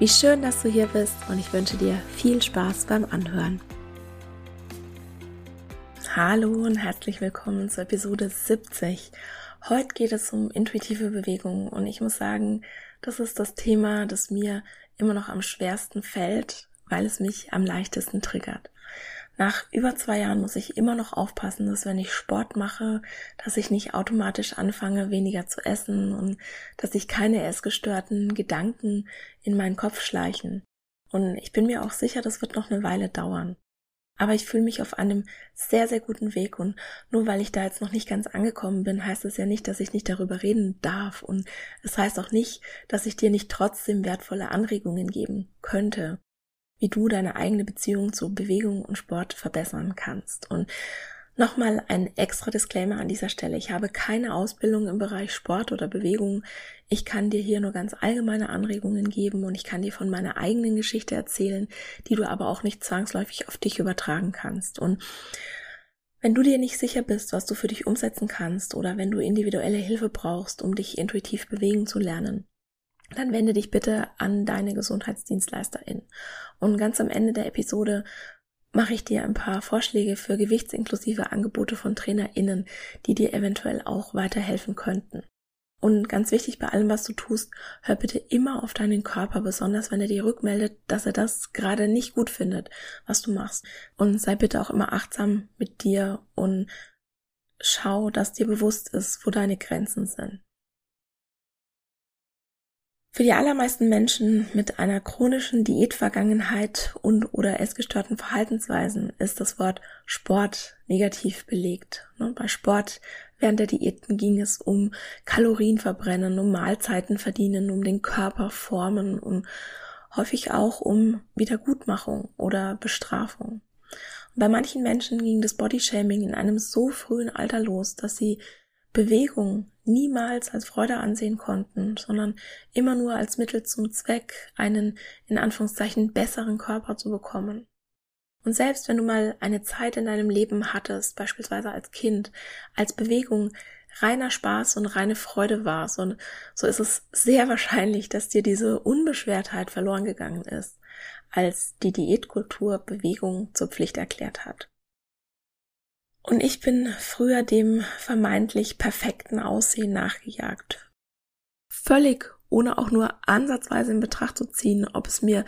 Wie schön, dass du hier bist und ich wünsche dir viel Spaß beim Anhören. Hallo und herzlich willkommen zur Episode 70. Heute geht es um intuitive Bewegung und ich muss sagen, das ist das Thema, das mir immer noch am schwersten fällt, weil es mich am leichtesten triggert. Nach über zwei Jahren muss ich immer noch aufpassen, dass wenn ich Sport mache, dass ich nicht automatisch anfange, weniger zu essen und dass sich keine essgestörten Gedanken in meinen Kopf schleichen. Und ich bin mir auch sicher, das wird noch eine Weile dauern. Aber ich fühle mich auf einem sehr, sehr guten Weg und nur weil ich da jetzt noch nicht ganz angekommen bin, heißt es ja nicht, dass ich nicht darüber reden darf und es heißt auch nicht, dass ich dir nicht trotzdem wertvolle Anregungen geben könnte wie du deine eigene Beziehung zu Bewegung und Sport verbessern kannst. Und Nochmal ein extra Disclaimer an dieser Stelle. Ich habe keine Ausbildung im Bereich Sport oder Bewegung. Ich kann dir hier nur ganz allgemeine Anregungen geben und ich kann dir von meiner eigenen Geschichte erzählen, die du aber auch nicht zwangsläufig auf dich übertragen kannst. Und wenn du dir nicht sicher bist, was du für dich umsetzen kannst oder wenn du individuelle Hilfe brauchst, um dich intuitiv bewegen zu lernen, dann wende dich bitte an deine Gesundheitsdienstleisterin. Und ganz am Ende der Episode mache ich dir ein paar Vorschläge für gewichtsinklusive Angebote von TrainerInnen, die dir eventuell auch weiterhelfen könnten. Und ganz wichtig bei allem, was du tust, hör bitte immer auf deinen Körper, besonders wenn er dir rückmeldet, dass er das gerade nicht gut findet, was du machst. Und sei bitte auch immer achtsam mit dir und schau, dass dir bewusst ist, wo deine Grenzen sind. Für die allermeisten Menschen mit einer chronischen Diätvergangenheit und oder essgestörten Verhaltensweisen ist das Wort Sport negativ belegt. Ne, bei Sport während der Diäten ging es um Kalorien verbrennen, um Mahlzeiten verdienen, um den Körper formen, um häufig auch um Wiedergutmachung oder Bestrafung. Und bei manchen Menschen ging das Bodyshaming in einem so frühen Alter los, dass sie Bewegung niemals als Freude ansehen konnten, sondern immer nur als Mittel zum Zweck, einen in Anführungszeichen besseren Körper zu bekommen. Und selbst wenn du mal eine Zeit in deinem Leben hattest, beispielsweise als Kind, als Bewegung reiner Spaß und reine Freude war, so, so ist es sehr wahrscheinlich, dass dir diese Unbeschwertheit verloren gegangen ist, als die Diätkultur Bewegung zur Pflicht erklärt hat. Und ich bin früher dem vermeintlich perfekten Aussehen nachgejagt. Völlig ohne auch nur ansatzweise in Betracht zu ziehen, ob es mir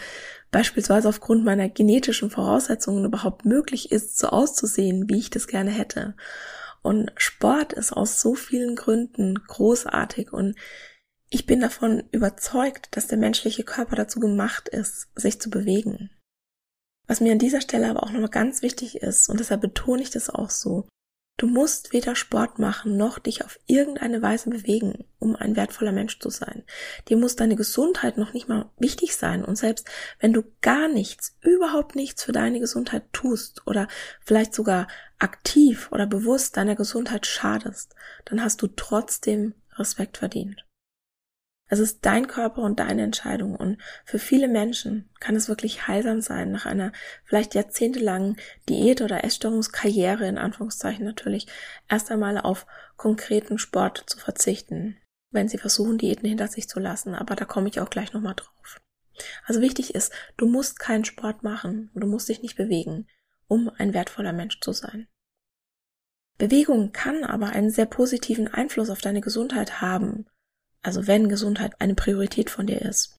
beispielsweise aufgrund meiner genetischen Voraussetzungen überhaupt möglich ist, so auszusehen, wie ich das gerne hätte. Und Sport ist aus so vielen Gründen großartig und ich bin davon überzeugt, dass der menschliche Körper dazu gemacht ist, sich zu bewegen. Was mir an dieser Stelle aber auch nochmal ganz wichtig ist, und deshalb betone ich das auch so, du musst weder Sport machen noch dich auf irgendeine Weise bewegen, um ein wertvoller Mensch zu sein. Dir muss deine Gesundheit noch nicht mal wichtig sein. Und selbst wenn du gar nichts, überhaupt nichts für deine Gesundheit tust oder vielleicht sogar aktiv oder bewusst deiner Gesundheit schadest, dann hast du trotzdem Respekt verdient. Es ist dein Körper und deine Entscheidung. Und für viele Menschen kann es wirklich heilsam sein, nach einer vielleicht jahrzehntelangen Diät- oder Essstörungskarriere, in Anführungszeichen natürlich, erst einmal auf konkreten Sport zu verzichten, wenn sie versuchen, Diäten hinter sich zu lassen. Aber da komme ich auch gleich nochmal drauf. Also wichtig ist, du musst keinen Sport machen du musst dich nicht bewegen, um ein wertvoller Mensch zu sein. Bewegung kann aber einen sehr positiven Einfluss auf deine Gesundheit haben, also wenn Gesundheit eine Priorität von dir ist.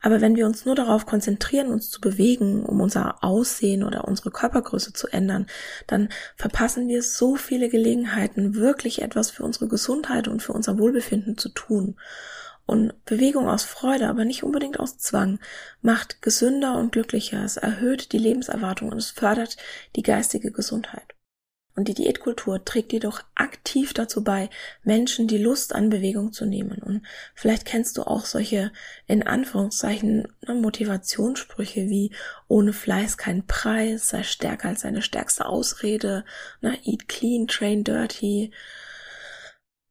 Aber wenn wir uns nur darauf konzentrieren, uns zu bewegen, um unser Aussehen oder unsere Körpergröße zu ändern, dann verpassen wir so viele Gelegenheiten, wirklich etwas für unsere Gesundheit und für unser Wohlbefinden zu tun. Und Bewegung aus Freude, aber nicht unbedingt aus Zwang, macht gesünder und glücklicher, es erhöht die Lebenserwartung und es fördert die geistige Gesundheit. Und die Diätkultur trägt jedoch aktiv dazu bei, Menschen die Lust an Bewegung zu nehmen. Und vielleicht kennst du auch solche, in Anführungszeichen, ne, Motivationssprüche wie ohne Fleiß kein Preis, sei stärker als deine stärkste Ausrede, na, ne, eat clean, train dirty,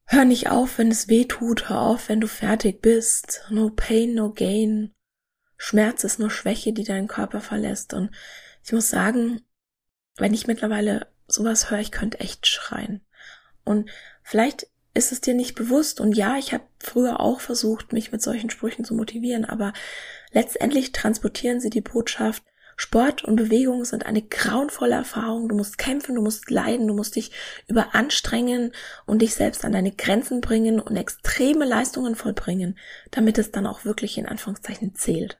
hör nicht auf, wenn es weh tut, hör auf, wenn du fertig bist, no pain, no gain. Schmerz ist nur Schwäche, die deinen Körper verlässt. Und ich muss sagen, wenn ich mittlerweile sowas höre, ich könnte echt schreien. Und vielleicht ist es dir nicht bewusst. Und ja, ich habe früher auch versucht, mich mit solchen Sprüchen zu motivieren, aber letztendlich transportieren sie die Botschaft, Sport und Bewegung sind eine grauenvolle Erfahrung. Du musst kämpfen, du musst leiden, du musst dich überanstrengen und dich selbst an deine Grenzen bringen und extreme Leistungen vollbringen, damit es dann auch wirklich in Anführungszeichen zählt.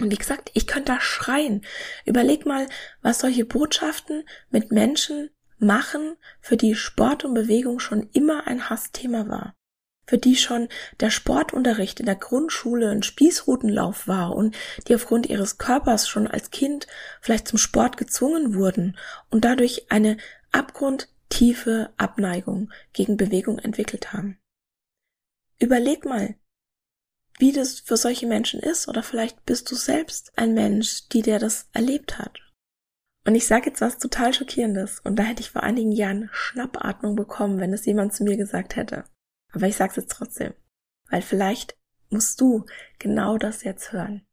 Und wie gesagt, ich könnte da schreien. Überleg mal, was solche Botschaften mit Menschen machen, für die Sport und Bewegung schon immer ein Hassthema war. Für die schon der Sportunterricht in der Grundschule ein Spießrutenlauf war und die aufgrund ihres Körpers schon als Kind vielleicht zum Sport gezwungen wurden und dadurch eine abgrundtiefe Abneigung gegen Bewegung entwickelt haben. Überleg mal, wie das für solche Menschen ist, oder vielleicht bist du selbst ein Mensch, die der das erlebt hat. Und ich sage jetzt was total Schockierendes, und da hätte ich vor einigen Jahren Schnappatmung bekommen, wenn es jemand zu mir gesagt hätte. Aber ich sag's jetzt trotzdem, weil vielleicht musst du genau das jetzt hören.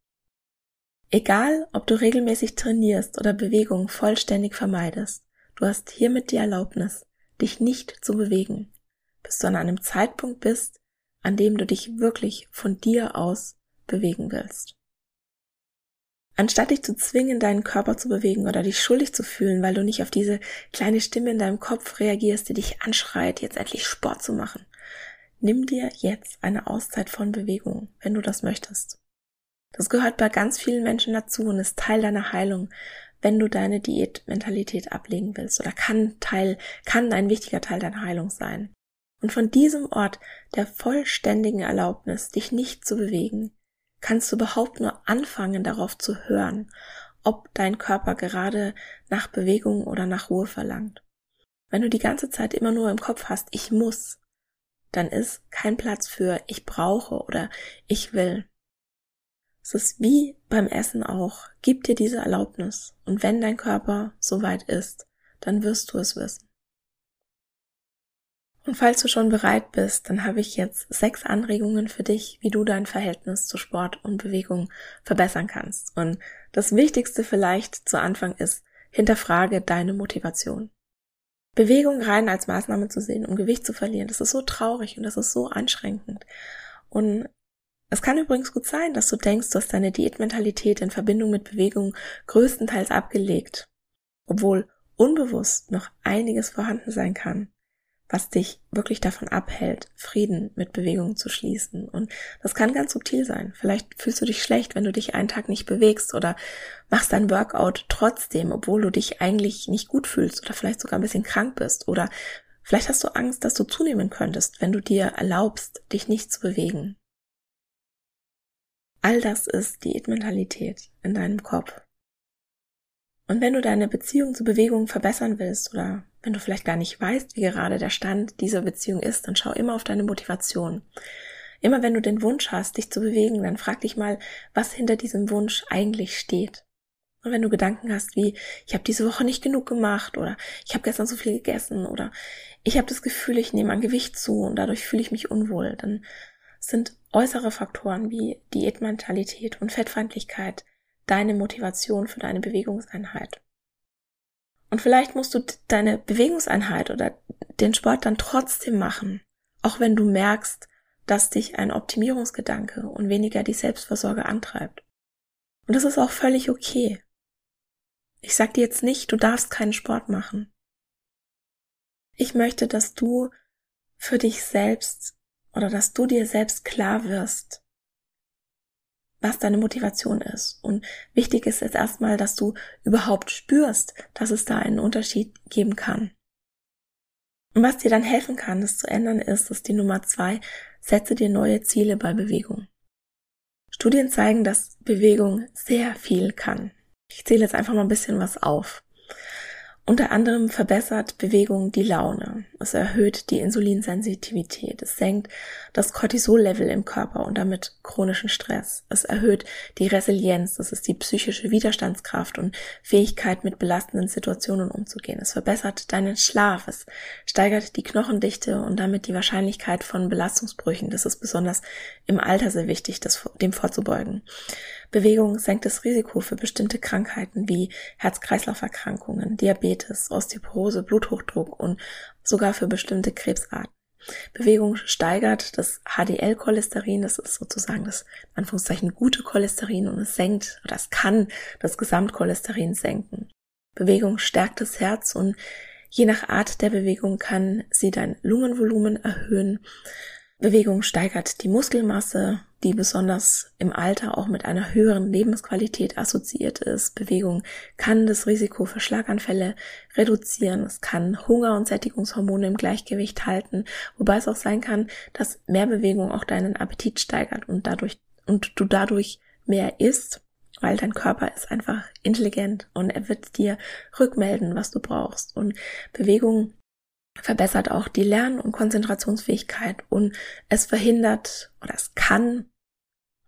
Egal, ob du regelmäßig trainierst oder Bewegung vollständig vermeidest, du hast hiermit die Erlaubnis, dich nicht zu bewegen, bis du an einem Zeitpunkt bist, an dem du dich wirklich von dir aus bewegen willst. Anstatt dich zu zwingen, deinen Körper zu bewegen oder dich schuldig zu fühlen, weil du nicht auf diese kleine Stimme in deinem Kopf reagierst, die dich anschreit, jetzt endlich Sport zu machen, nimm dir jetzt eine Auszeit von Bewegung, wenn du das möchtest. Das gehört bei ganz vielen Menschen dazu und ist Teil deiner Heilung, wenn du deine Diätmentalität ablegen willst oder kann Teil, kann ein wichtiger Teil deiner Heilung sein. Und von diesem Ort der vollständigen Erlaubnis, dich nicht zu bewegen, kannst du überhaupt nur anfangen darauf zu hören, ob dein Körper gerade nach Bewegung oder nach Ruhe verlangt. Wenn du die ganze Zeit immer nur im Kopf hast, ich muss, dann ist kein Platz für ich brauche oder ich will. Es ist wie beim Essen auch. Gib dir diese Erlaubnis. Und wenn dein Körper soweit ist, dann wirst du es wissen. Und falls du schon bereit bist, dann habe ich jetzt sechs Anregungen für dich, wie du dein Verhältnis zu Sport und Bewegung verbessern kannst. Und das Wichtigste vielleicht zu Anfang ist, hinterfrage deine Motivation. Bewegung rein als Maßnahme zu sehen, um Gewicht zu verlieren, das ist so traurig und das ist so anstrengend. Und es kann übrigens gut sein, dass du denkst, du hast deine Diätmentalität in Verbindung mit Bewegung größtenteils abgelegt, obwohl unbewusst noch einiges vorhanden sein kann was dich wirklich davon abhält, Frieden mit Bewegung zu schließen. Und das kann ganz subtil sein. Vielleicht fühlst du dich schlecht, wenn du dich einen Tag nicht bewegst oder machst dein Workout trotzdem, obwohl du dich eigentlich nicht gut fühlst oder vielleicht sogar ein bisschen krank bist. Oder vielleicht hast du Angst, dass du zunehmen könntest, wenn du dir erlaubst, dich nicht zu bewegen. All das ist Diätmentalität in deinem Kopf. Und wenn du deine Beziehung zur Bewegung verbessern willst oder wenn du vielleicht gar nicht weißt, wie gerade der Stand dieser Beziehung ist, dann schau immer auf deine Motivation. Immer wenn du den Wunsch hast, dich zu bewegen, dann frag dich mal, was hinter diesem Wunsch eigentlich steht. Und wenn du Gedanken hast wie, ich habe diese Woche nicht genug gemacht oder ich habe gestern so viel gegessen oder ich habe das Gefühl, ich nehme an Gewicht zu und dadurch fühle ich mich unwohl, dann sind äußere Faktoren wie Diätmentalität und Fettfeindlichkeit deine Motivation für deine Bewegungseinheit. Und vielleicht musst du deine Bewegungseinheit oder den Sport dann trotzdem machen, auch wenn du merkst, dass dich ein Optimierungsgedanke und weniger die Selbstversorge antreibt. Und das ist auch völlig okay. Ich sag dir jetzt nicht, du darfst keinen Sport machen. Ich möchte, dass du für dich selbst oder dass du dir selbst klar wirst, was deine Motivation ist. Und wichtig ist jetzt erstmal, dass du überhaupt spürst, dass es da einen Unterschied geben kann. Und was dir dann helfen kann, das zu ändern, ist, dass die Nummer zwei, setze dir neue Ziele bei Bewegung. Studien zeigen, dass Bewegung sehr viel kann. Ich zähle jetzt einfach mal ein bisschen was auf. Unter anderem verbessert Bewegung die Laune. Es erhöht die Insulinsensitivität. Es senkt das Cortisol-Level im Körper und damit chronischen Stress. Es erhöht die Resilienz. Das ist die psychische Widerstandskraft und Fähigkeit, mit belastenden Situationen umzugehen. Es verbessert deinen Schlaf. Es steigert die Knochendichte und damit die Wahrscheinlichkeit von Belastungsbrüchen. Das ist besonders im Alter sehr wichtig, das, dem vorzubeugen. Bewegung senkt das Risiko für bestimmte Krankheiten wie Herz-Kreislauf-Erkrankungen, Diabetes, Osteoporose, Bluthochdruck und sogar für bestimmte Krebsarten. Bewegung steigert das HDL-Cholesterin, das ist sozusagen das Anführungszeichen gute Cholesterin und es senkt oder es kann das Gesamtcholesterin senken. Bewegung stärkt das Herz und je nach Art der Bewegung kann sie dein Lungenvolumen erhöhen. Bewegung steigert die Muskelmasse, die besonders im Alter auch mit einer höheren Lebensqualität assoziiert ist. Bewegung kann das Risiko für Schlaganfälle reduzieren. Es kann Hunger- und Sättigungshormone im Gleichgewicht halten, wobei es auch sein kann, dass mehr Bewegung auch deinen Appetit steigert und dadurch, und du dadurch mehr isst, weil dein Körper ist einfach intelligent und er wird dir rückmelden, was du brauchst. Und Bewegung verbessert auch die Lern- und Konzentrationsfähigkeit und es verhindert oder es kann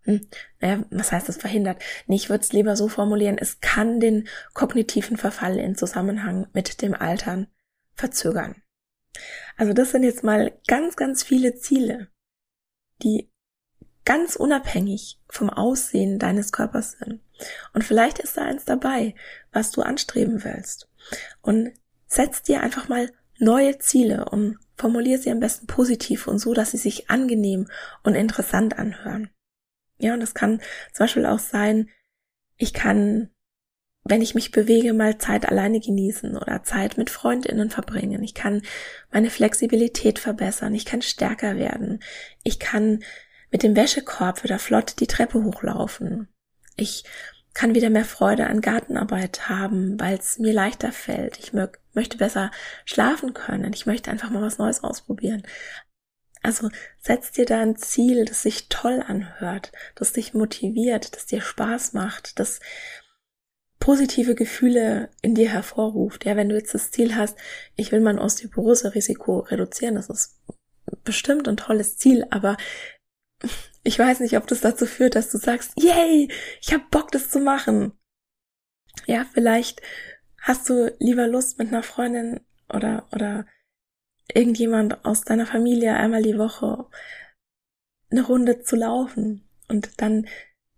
hm, naja, was heißt das verhindert? Nee, ich würde es lieber so formulieren, es kann den kognitiven Verfall in Zusammenhang mit dem Altern verzögern. Also das sind jetzt mal ganz, ganz viele Ziele, die ganz unabhängig vom Aussehen deines Körpers sind. Und vielleicht ist da eins dabei, was du anstreben willst. Und setz dir einfach mal neue Ziele und formulier sie am besten positiv und so, dass sie sich angenehm und interessant anhören. Ja, und das kann zum Beispiel auch sein, ich kann, wenn ich mich bewege, mal Zeit alleine genießen oder Zeit mit Freundinnen verbringen. Ich kann meine Flexibilität verbessern. Ich kann stärker werden. Ich kann mit dem Wäschekorb wieder flott die Treppe hochlaufen. Ich kann wieder mehr Freude an Gartenarbeit haben, weil es mir leichter fällt. Ich mö möchte besser schlafen können. Ich möchte einfach mal was Neues ausprobieren. Also setz dir da ein Ziel, das sich toll anhört, das dich motiviert, das dir Spaß macht, das positive Gefühle in dir hervorruft. Ja, wenn du jetzt das Ziel hast, ich will mein Osteoporose-Risiko reduzieren, das ist bestimmt ein tolles Ziel, aber ich weiß nicht, ob das dazu führt, dass du sagst, yay, ich hab Bock, das zu machen. Ja, vielleicht hast du lieber Lust mit einer Freundin oder, oder irgendjemand aus deiner Familie einmal die Woche eine Runde zu laufen und dann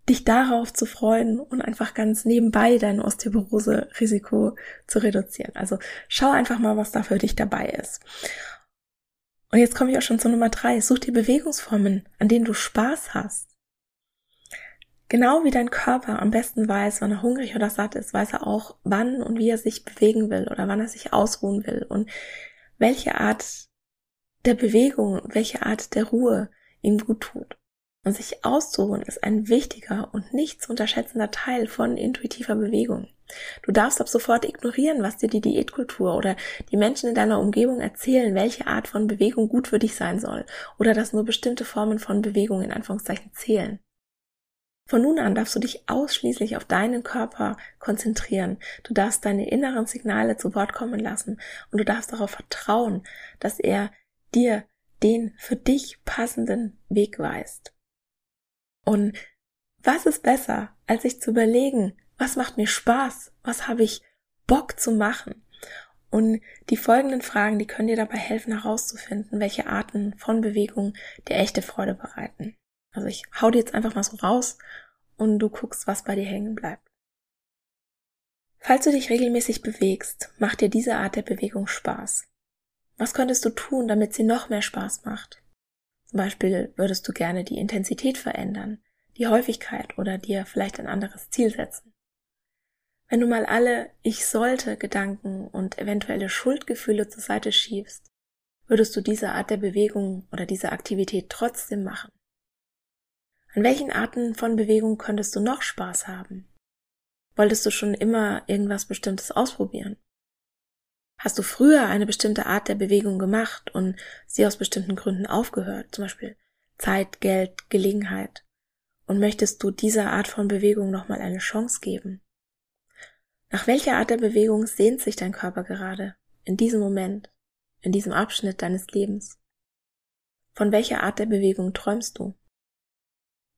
dich darauf zu freuen und einfach ganz nebenbei dein Osteoporose-Risiko zu reduzieren. Also schau einfach mal, was da für dich dabei ist. Und jetzt komme ich auch schon zu Nummer drei. Such dir Bewegungsformen, an denen du Spaß hast. Genau wie dein Körper am besten weiß, wann er hungrig oder satt ist, weiß er auch, wann und wie er sich bewegen will oder wann er sich ausruhen will. Und welche Art der Bewegung, welche Art der Ruhe ihm gut tut. Und sich auszuruhen ist ein wichtiger und nicht zu unterschätzender Teil von intuitiver Bewegung. Du darfst ab sofort ignorieren, was dir die Diätkultur oder die Menschen in deiner Umgebung erzählen, welche Art von Bewegung gut für dich sein soll oder dass nur bestimmte Formen von Bewegung in Anführungszeichen zählen. Von nun an darfst du dich ausschließlich auf deinen Körper konzentrieren. Du darfst deine inneren Signale zu Wort kommen lassen und du darfst darauf vertrauen, dass er dir den für dich passenden Weg weist. Und was ist besser, als sich zu überlegen, was macht mir Spaß, was habe ich Bock zu machen? Und die folgenden Fragen, die können dir dabei helfen herauszufinden, welche Arten von Bewegung dir echte Freude bereiten. Also ich hau dir jetzt einfach mal so raus und du guckst, was bei dir hängen bleibt. Falls du dich regelmäßig bewegst, macht dir diese Art der Bewegung Spaß. Was könntest du tun, damit sie noch mehr Spaß macht? Zum Beispiel würdest du gerne die Intensität verändern, die Häufigkeit oder dir vielleicht ein anderes Ziel setzen. Wenn du mal alle Ich sollte Gedanken und eventuelle Schuldgefühle zur Seite schiebst, würdest du diese Art der Bewegung oder diese Aktivität trotzdem machen. An welchen Arten von Bewegung könntest du noch Spaß haben? Wolltest du schon immer irgendwas Bestimmtes ausprobieren? Hast du früher eine bestimmte Art der Bewegung gemacht und sie aus bestimmten Gründen aufgehört, zum Beispiel Zeit, Geld, Gelegenheit? Und möchtest du dieser Art von Bewegung nochmal eine Chance geben? Nach welcher Art der Bewegung sehnt sich dein Körper gerade, in diesem Moment, in diesem Abschnitt deines Lebens? Von welcher Art der Bewegung träumst du?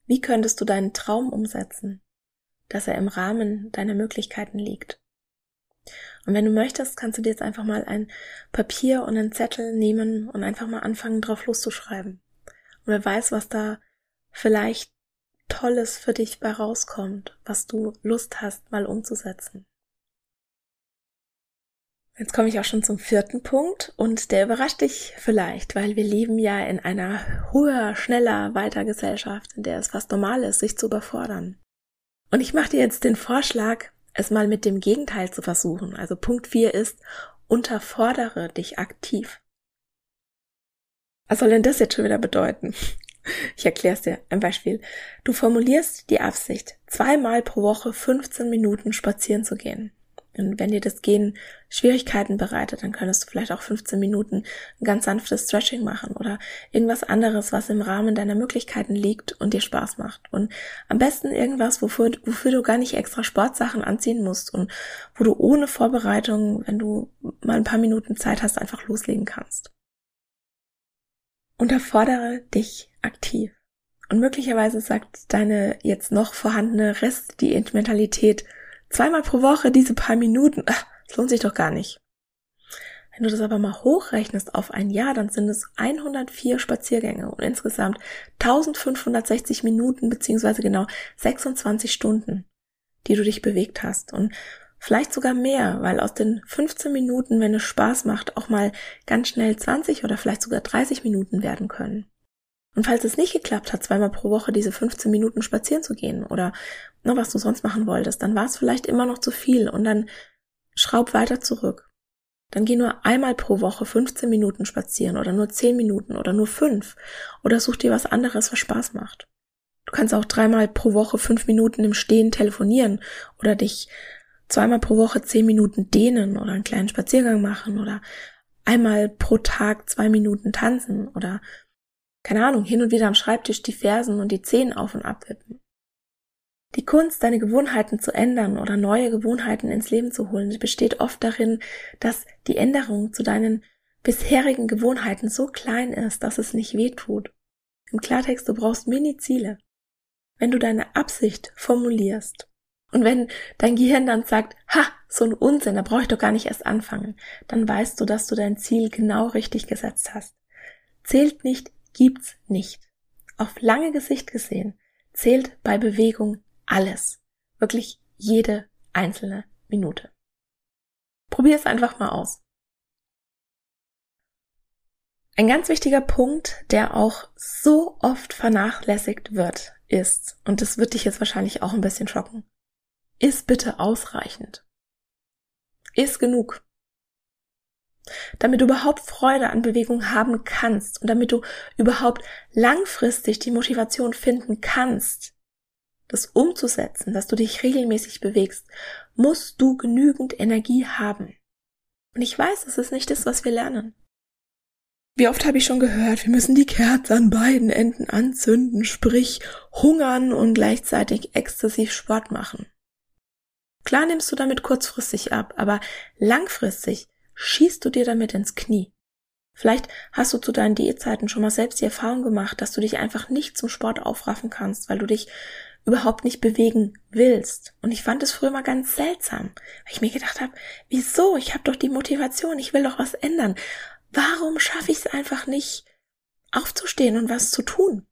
Wie könntest du deinen Traum umsetzen, dass er im Rahmen deiner Möglichkeiten liegt? Und wenn du möchtest, kannst du dir jetzt einfach mal ein Papier und einen Zettel nehmen und einfach mal anfangen, drauf loszuschreiben. Und wer weiß, was da vielleicht Tolles für dich bei rauskommt, was du Lust hast, mal umzusetzen. Jetzt komme ich auch schon zum vierten Punkt und der überrascht dich vielleicht, weil wir leben ja in einer höher, schneller, weiter Gesellschaft, in der es fast normal ist, sich zu überfordern. Und ich mache dir jetzt den Vorschlag, es mal mit dem Gegenteil zu versuchen. Also Punkt 4 ist, unterfordere dich aktiv. Was soll denn das jetzt schon wieder bedeuten? Ich erkläre es dir. Ein Beispiel. Du formulierst die Absicht, zweimal pro Woche 15 Minuten spazieren zu gehen. Und wenn dir das Gehen Schwierigkeiten bereitet, dann könntest du vielleicht auch 15 Minuten ein ganz sanftes Stretching machen oder irgendwas anderes, was im Rahmen deiner Möglichkeiten liegt und dir Spaß macht. Und am besten irgendwas, wofür, wofür du gar nicht extra Sportsachen anziehen musst und wo du ohne Vorbereitung, wenn du mal ein paar Minuten Zeit hast, einfach loslegen kannst. Unterfordere dich aktiv. Und möglicherweise sagt deine jetzt noch vorhandene Restdiät-Mentalität, Zweimal pro Woche diese paar Minuten, ach, das lohnt sich doch gar nicht. Wenn du das aber mal hochrechnest auf ein Jahr, dann sind es 104 Spaziergänge und insgesamt 1560 Minuten beziehungsweise genau 26 Stunden, die du dich bewegt hast und vielleicht sogar mehr, weil aus den 15 Minuten, wenn es Spaß macht, auch mal ganz schnell 20 oder vielleicht sogar 30 Minuten werden können. Und falls es nicht geklappt hat, zweimal pro Woche diese 15 Minuten spazieren zu gehen oder noch was du sonst machen wolltest, dann war es vielleicht immer noch zu viel und dann schraub weiter zurück. Dann geh nur einmal pro Woche 15 Minuten spazieren oder nur 10 Minuten oder nur 5 oder such dir was anderes, was Spaß macht. Du kannst auch dreimal pro Woche 5 Minuten im Stehen telefonieren oder dich zweimal pro Woche 10 Minuten dehnen oder einen kleinen Spaziergang machen oder einmal pro Tag zwei Minuten tanzen oder keine Ahnung, hin und wieder am Schreibtisch die Fersen und die Zehen auf und ab wippen. Die Kunst, deine Gewohnheiten zu ändern oder neue Gewohnheiten ins Leben zu holen, besteht oft darin, dass die Änderung zu deinen bisherigen Gewohnheiten so klein ist, dass es nicht weh tut. Im Klartext, du brauchst Mini-Ziele. Wenn du deine Absicht formulierst und wenn dein Gehirn dann sagt, ha, so ein Unsinn, da brauche ich doch gar nicht erst anfangen, dann weißt du, dass du dein Ziel genau richtig gesetzt hast. Zählt nicht gibt's nicht. Auf lange Gesicht gesehen zählt bei Bewegung alles. Wirklich jede einzelne Minute. Probier es einfach mal aus. Ein ganz wichtiger Punkt, der auch so oft vernachlässigt wird, ist, und das wird dich jetzt wahrscheinlich auch ein bisschen schocken, ist bitte ausreichend. Ist genug damit du überhaupt Freude an Bewegung haben kannst und damit du überhaupt langfristig die Motivation finden kannst, das umzusetzen, dass du dich regelmäßig bewegst, musst du genügend Energie haben. Und ich weiß, es ist nicht das, was wir lernen. Wie oft habe ich schon gehört, wir müssen die Kerze an beiden Enden anzünden, sprich hungern und gleichzeitig exzessiv Sport machen. Klar nimmst du damit kurzfristig ab, aber langfristig schießt du dir damit ins Knie. Vielleicht hast du zu deinen Diätzeiten schon mal selbst die Erfahrung gemacht, dass du dich einfach nicht zum Sport aufraffen kannst, weil du dich überhaupt nicht bewegen willst. Und ich fand es früher mal ganz seltsam, weil ich mir gedacht habe, wieso? Ich habe doch die Motivation, ich will doch was ändern. Warum schaffe ich es einfach nicht, aufzustehen und was zu tun?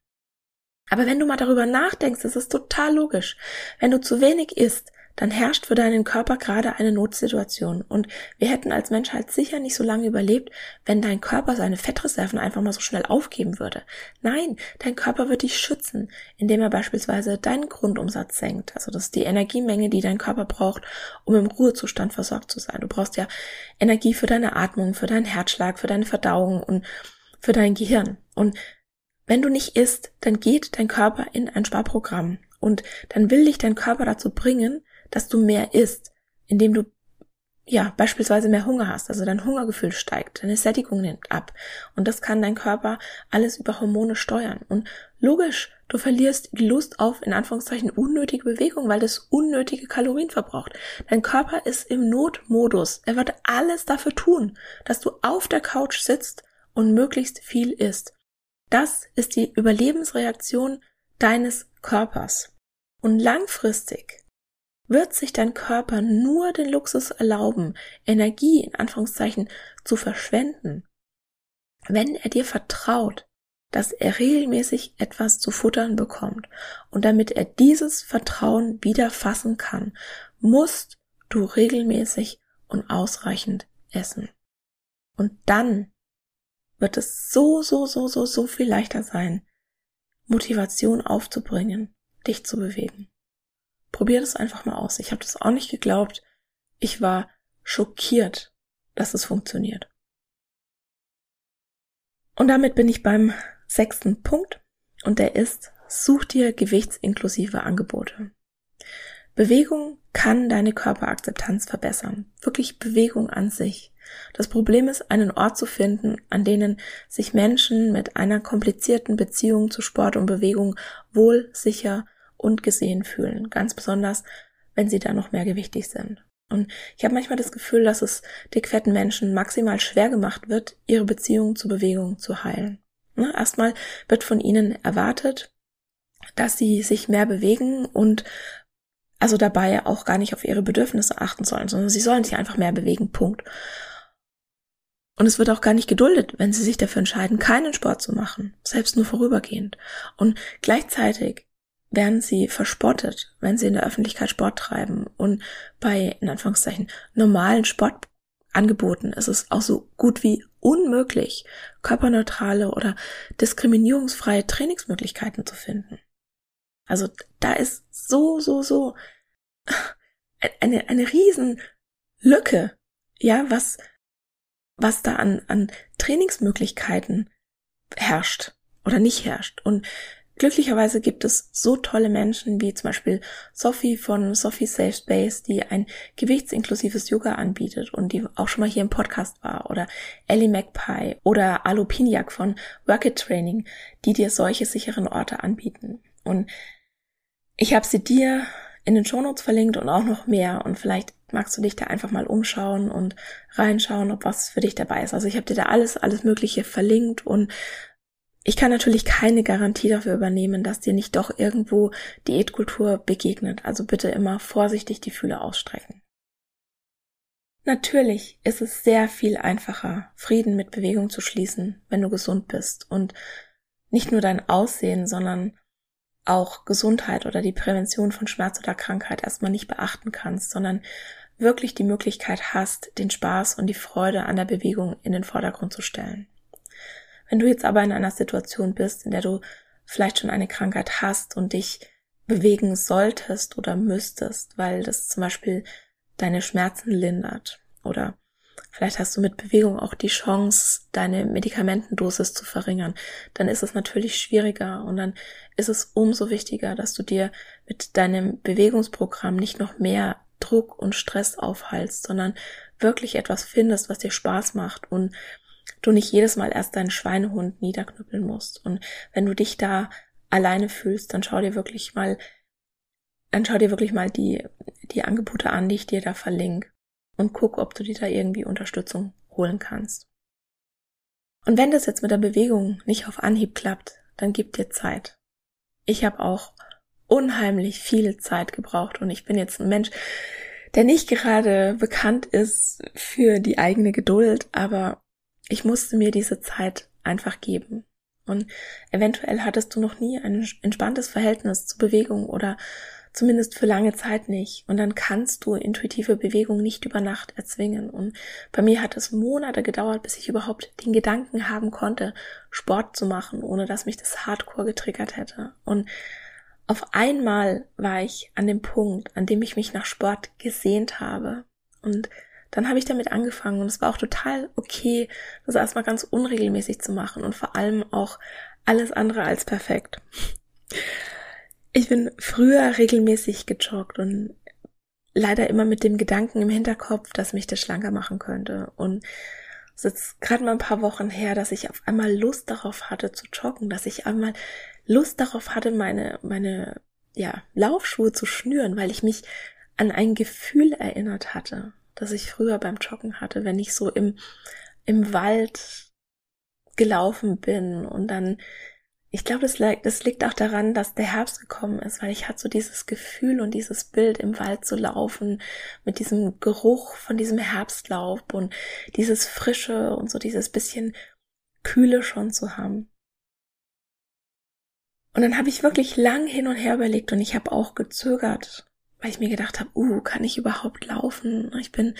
Aber wenn du mal darüber nachdenkst, ist es total logisch. Wenn du zu wenig isst, dann herrscht für deinen Körper gerade eine Notsituation. Und wir hätten als Menschheit sicher nicht so lange überlebt, wenn dein Körper seine Fettreserven einfach mal so schnell aufgeben würde. Nein, dein Körper wird dich schützen, indem er beispielsweise deinen Grundumsatz senkt. Also das ist die Energiemenge, die dein Körper braucht, um im Ruhezustand versorgt zu sein. Du brauchst ja Energie für deine Atmung, für deinen Herzschlag, für deine Verdauung und für dein Gehirn. Und wenn du nicht isst, dann geht dein Körper in ein Sparprogramm und dann will dich dein Körper dazu bringen, dass du mehr isst, indem du ja, beispielsweise mehr Hunger hast, also dein Hungergefühl steigt, deine Sättigung nimmt ab. Und das kann dein Körper alles über Hormone steuern. Und logisch, du verlierst die Lust auf, in Anführungszeichen, unnötige Bewegung, weil das unnötige Kalorien verbraucht. Dein Körper ist im Notmodus. Er wird alles dafür tun, dass du auf der Couch sitzt und möglichst viel isst. Das ist die Überlebensreaktion deines Körpers. Und langfristig wird sich dein Körper nur den Luxus erlauben, Energie in Anführungszeichen zu verschwenden, wenn er dir vertraut, dass er regelmäßig etwas zu futtern bekommt. Und damit er dieses Vertrauen wieder fassen kann, musst du regelmäßig und ausreichend essen. Und dann wird es so, so, so, so, so viel leichter sein, Motivation aufzubringen, dich zu bewegen. Probier das einfach mal aus. Ich habe das auch nicht geglaubt. Ich war schockiert, dass es funktioniert. Und damit bin ich beim sechsten Punkt und der ist, such dir gewichtsinklusive Angebote. Bewegung kann deine Körperakzeptanz verbessern. Wirklich Bewegung an sich. Das Problem ist, einen Ort zu finden, an denen sich Menschen mit einer komplizierten Beziehung zu Sport und Bewegung wohl, sicher und gesehen fühlen. Ganz besonders, wenn sie da noch mehr gewichtig sind. Und ich habe manchmal das Gefühl, dass es dickfetten Menschen maximal schwer gemacht wird, ihre Beziehung zur Bewegung zu heilen. Ne? Erstmal wird von ihnen erwartet, dass sie sich mehr bewegen und also dabei auch gar nicht auf ihre Bedürfnisse achten sollen, sondern sie sollen sich einfach mehr bewegen, Punkt. Und es wird auch gar nicht geduldet, wenn sie sich dafür entscheiden, keinen Sport zu machen, selbst nur vorübergehend. Und gleichzeitig werden sie verspottet, wenn sie in der Öffentlichkeit Sport treiben. Und bei, in Anführungszeichen, normalen Sportangeboten ist es auch so gut wie unmöglich, körperneutrale oder diskriminierungsfreie Trainingsmöglichkeiten zu finden. Also da ist so, so, so eine, eine riesen Lücke, ja, was, was da an, an Trainingsmöglichkeiten herrscht oder nicht herrscht. Und Glücklicherweise gibt es so tolle Menschen wie zum Beispiel Sophie von Sophie Safe Space, die ein gewichtsinklusives Yoga anbietet und die auch schon mal hier im Podcast war, oder Ellie Magpie oder Alu Piniak von Work It Training, die dir solche sicheren Orte anbieten. Und ich habe sie dir in den Shownotes verlinkt und auch noch mehr und vielleicht magst du dich da einfach mal umschauen und reinschauen, ob was für dich dabei ist. Also ich habe dir da alles, alles Mögliche verlinkt und ich kann natürlich keine Garantie dafür übernehmen, dass dir nicht doch irgendwo Diätkultur begegnet. Also bitte immer vorsichtig die Fühler ausstrecken. Natürlich ist es sehr viel einfacher, Frieden mit Bewegung zu schließen, wenn du gesund bist und nicht nur dein Aussehen, sondern auch Gesundheit oder die Prävention von Schmerz oder Krankheit erstmal nicht beachten kannst, sondern wirklich die Möglichkeit hast, den Spaß und die Freude an der Bewegung in den Vordergrund zu stellen. Wenn du jetzt aber in einer Situation bist, in der du vielleicht schon eine Krankheit hast und dich bewegen solltest oder müsstest, weil das zum Beispiel deine Schmerzen lindert oder vielleicht hast du mit Bewegung auch die Chance, deine Medikamentendosis zu verringern, dann ist es natürlich schwieriger und dann ist es umso wichtiger, dass du dir mit deinem Bewegungsprogramm nicht noch mehr Druck und Stress aufhalst, sondern wirklich etwas findest, was dir Spaß macht und du nicht jedes Mal erst deinen Schweinehund niederknüppeln musst. Und wenn du dich da alleine fühlst, dann schau dir wirklich mal, dann schau dir wirklich mal die, die Angebote an, die ich dir da verlinke und guck, ob du dir da irgendwie Unterstützung holen kannst. Und wenn das jetzt mit der Bewegung nicht auf Anhieb klappt, dann gib dir Zeit. Ich habe auch unheimlich viel Zeit gebraucht und ich bin jetzt ein Mensch, der nicht gerade bekannt ist für die eigene Geduld, aber ich musste mir diese Zeit einfach geben. Und eventuell hattest du noch nie ein entspanntes Verhältnis zu Bewegung oder zumindest für lange Zeit nicht. Und dann kannst du intuitive Bewegung nicht über Nacht erzwingen. Und bei mir hat es Monate gedauert, bis ich überhaupt den Gedanken haben konnte, Sport zu machen, ohne dass mich das Hardcore getriggert hätte. Und auf einmal war ich an dem Punkt, an dem ich mich nach Sport gesehnt habe. Und dann habe ich damit angefangen und es war auch total okay, das erstmal ganz unregelmäßig zu machen und vor allem auch alles andere als perfekt. Ich bin früher regelmäßig gejoggt und leider immer mit dem Gedanken im Hinterkopf, dass mich das schlanker machen könnte. Und es ist gerade mal ein paar Wochen her, dass ich auf einmal Lust darauf hatte zu joggen, dass ich einmal Lust darauf hatte, meine, meine, ja, Laufschuhe zu schnüren, weil ich mich an ein Gefühl erinnert hatte, das ich früher beim Joggen hatte, wenn ich so im, im Wald gelaufen bin und dann ich glaube, das, das liegt auch daran, dass der Herbst gekommen ist, weil ich hatte so dieses Gefühl und dieses Bild im Wald zu laufen mit diesem Geruch von diesem Herbstlaub und dieses Frische und so dieses bisschen Kühle schon zu haben. Und dann habe ich wirklich lang hin und her überlegt und ich habe auch gezögert, weil ich mir gedacht habe, uh, kann ich überhaupt laufen? Ich bin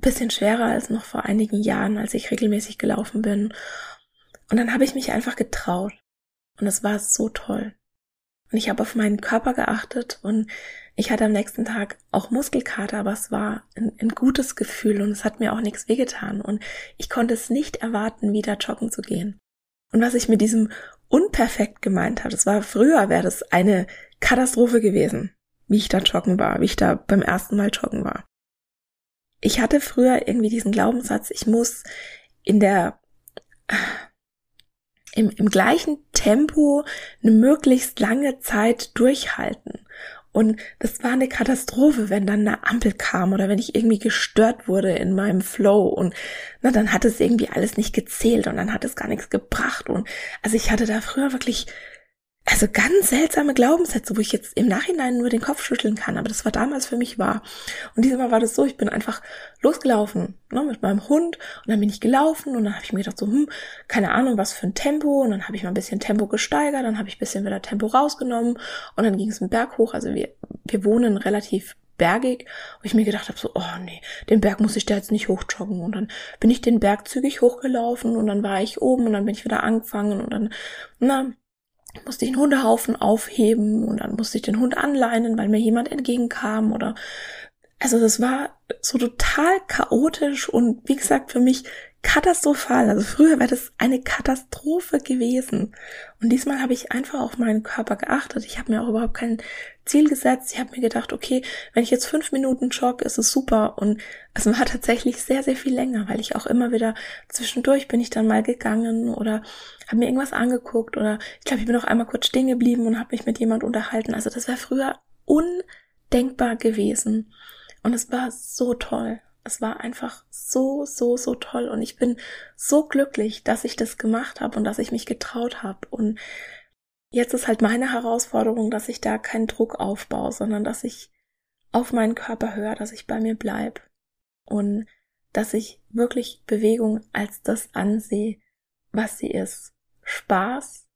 bisschen schwerer als noch vor einigen Jahren, als ich regelmäßig gelaufen bin. Und dann habe ich mich einfach getraut. Und es war so toll. Und ich habe auf meinen Körper geachtet und ich hatte am nächsten Tag auch Muskelkater, aber es war ein, ein, gutes Gefühl und es hat mir auch nichts wehgetan und ich konnte es nicht erwarten, wieder joggen zu gehen. Und was ich mit diesem unperfekt gemeint habe, das war früher, wäre das eine Katastrophe gewesen, wie ich da joggen war, wie ich da beim ersten Mal joggen war. Ich hatte früher irgendwie diesen Glaubenssatz, ich muss in der im, im gleichen Tempo eine möglichst lange Zeit durchhalten. Und das war eine Katastrophe, wenn dann eine Ampel kam oder wenn ich irgendwie gestört wurde in meinem Flow und na, dann hat es irgendwie alles nicht gezählt und dann hat es gar nichts gebracht und also ich hatte da früher wirklich also ganz seltsame Glaubenssätze, wo ich jetzt im Nachhinein nur den Kopf schütteln kann, aber das war damals für mich wahr. Und diesmal war das so, ich bin einfach losgelaufen ne, mit meinem Hund und dann bin ich gelaufen und dann habe ich mir gedacht so, hm, keine Ahnung, was für ein Tempo und dann habe ich mal ein bisschen Tempo gesteigert, dann habe ich ein bisschen wieder Tempo rausgenommen und dann ging es einen Berg hoch, also wir, wir wohnen relativ bergig, wo ich mir gedacht habe, so, oh nee, den Berg muss ich da jetzt nicht hochjoggen. Und dann bin ich den Berg zügig hochgelaufen und dann war ich oben und dann bin ich wieder angefangen und dann, na, musste ich einen Hundehaufen aufheben und dann musste ich den Hund anleinen, weil mir jemand entgegenkam oder also das war so total chaotisch und wie gesagt für mich katastrophal. Also früher wäre das eine Katastrophe gewesen. Und diesmal habe ich einfach auf meinen Körper geachtet. Ich habe mir auch überhaupt kein Ziel gesetzt. Ich habe mir gedacht, okay, wenn ich jetzt fünf Minuten jogge, ist es super. Und es war tatsächlich sehr, sehr viel länger, weil ich auch immer wieder zwischendurch bin ich dann mal gegangen oder habe mir irgendwas angeguckt oder ich glaube, ich bin auch einmal kurz stehen geblieben und habe mich mit jemand unterhalten. Also das wäre früher undenkbar gewesen. Und es war so toll. Es war einfach so, so, so toll und ich bin so glücklich, dass ich das gemacht habe und dass ich mich getraut habe. Und jetzt ist halt meine Herausforderung, dass ich da keinen Druck aufbaue, sondern dass ich auf meinen Körper höre, dass ich bei mir bleib und dass ich wirklich Bewegung als das ansehe, was sie ist. Spaß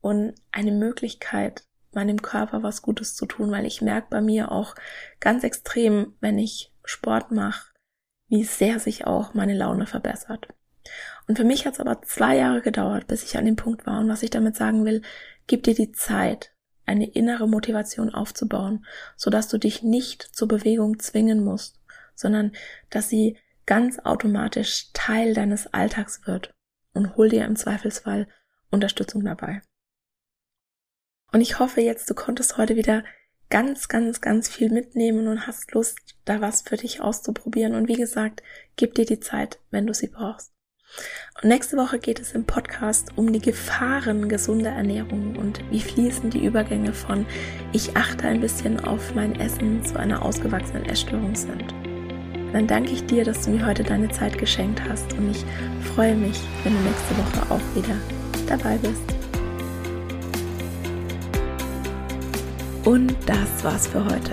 und eine Möglichkeit, meinem Körper was Gutes zu tun, weil ich merke bei mir auch ganz extrem, wenn ich Sport mache, wie sehr sich auch meine Laune verbessert. Und für mich hat es aber zwei Jahre gedauert, bis ich an dem Punkt war. Und was ich damit sagen will, gib dir die Zeit, eine innere Motivation aufzubauen, sodass du dich nicht zur Bewegung zwingen musst, sondern dass sie ganz automatisch Teil deines Alltags wird und hol dir im Zweifelsfall Unterstützung dabei. Und ich hoffe jetzt, du konntest heute wieder ganz, ganz, ganz viel mitnehmen und hast Lust, da was für dich auszuprobieren. Und wie gesagt, gib dir die Zeit, wenn du sie brauchst. Und nächste Woche geht es im Podcast um die Gefahren gesunder Ernährung und wie fließen die Übergänge von ich achte ein bisschen auf mein Essen zu einer ausgewachsenen Essstörung sind. Dann danke ich dir, dass du mir heute deine Zeit geschenkt hast und ich freue mich, wenn du nächste Woche auch wieder dabei bist. Und das war's für heute.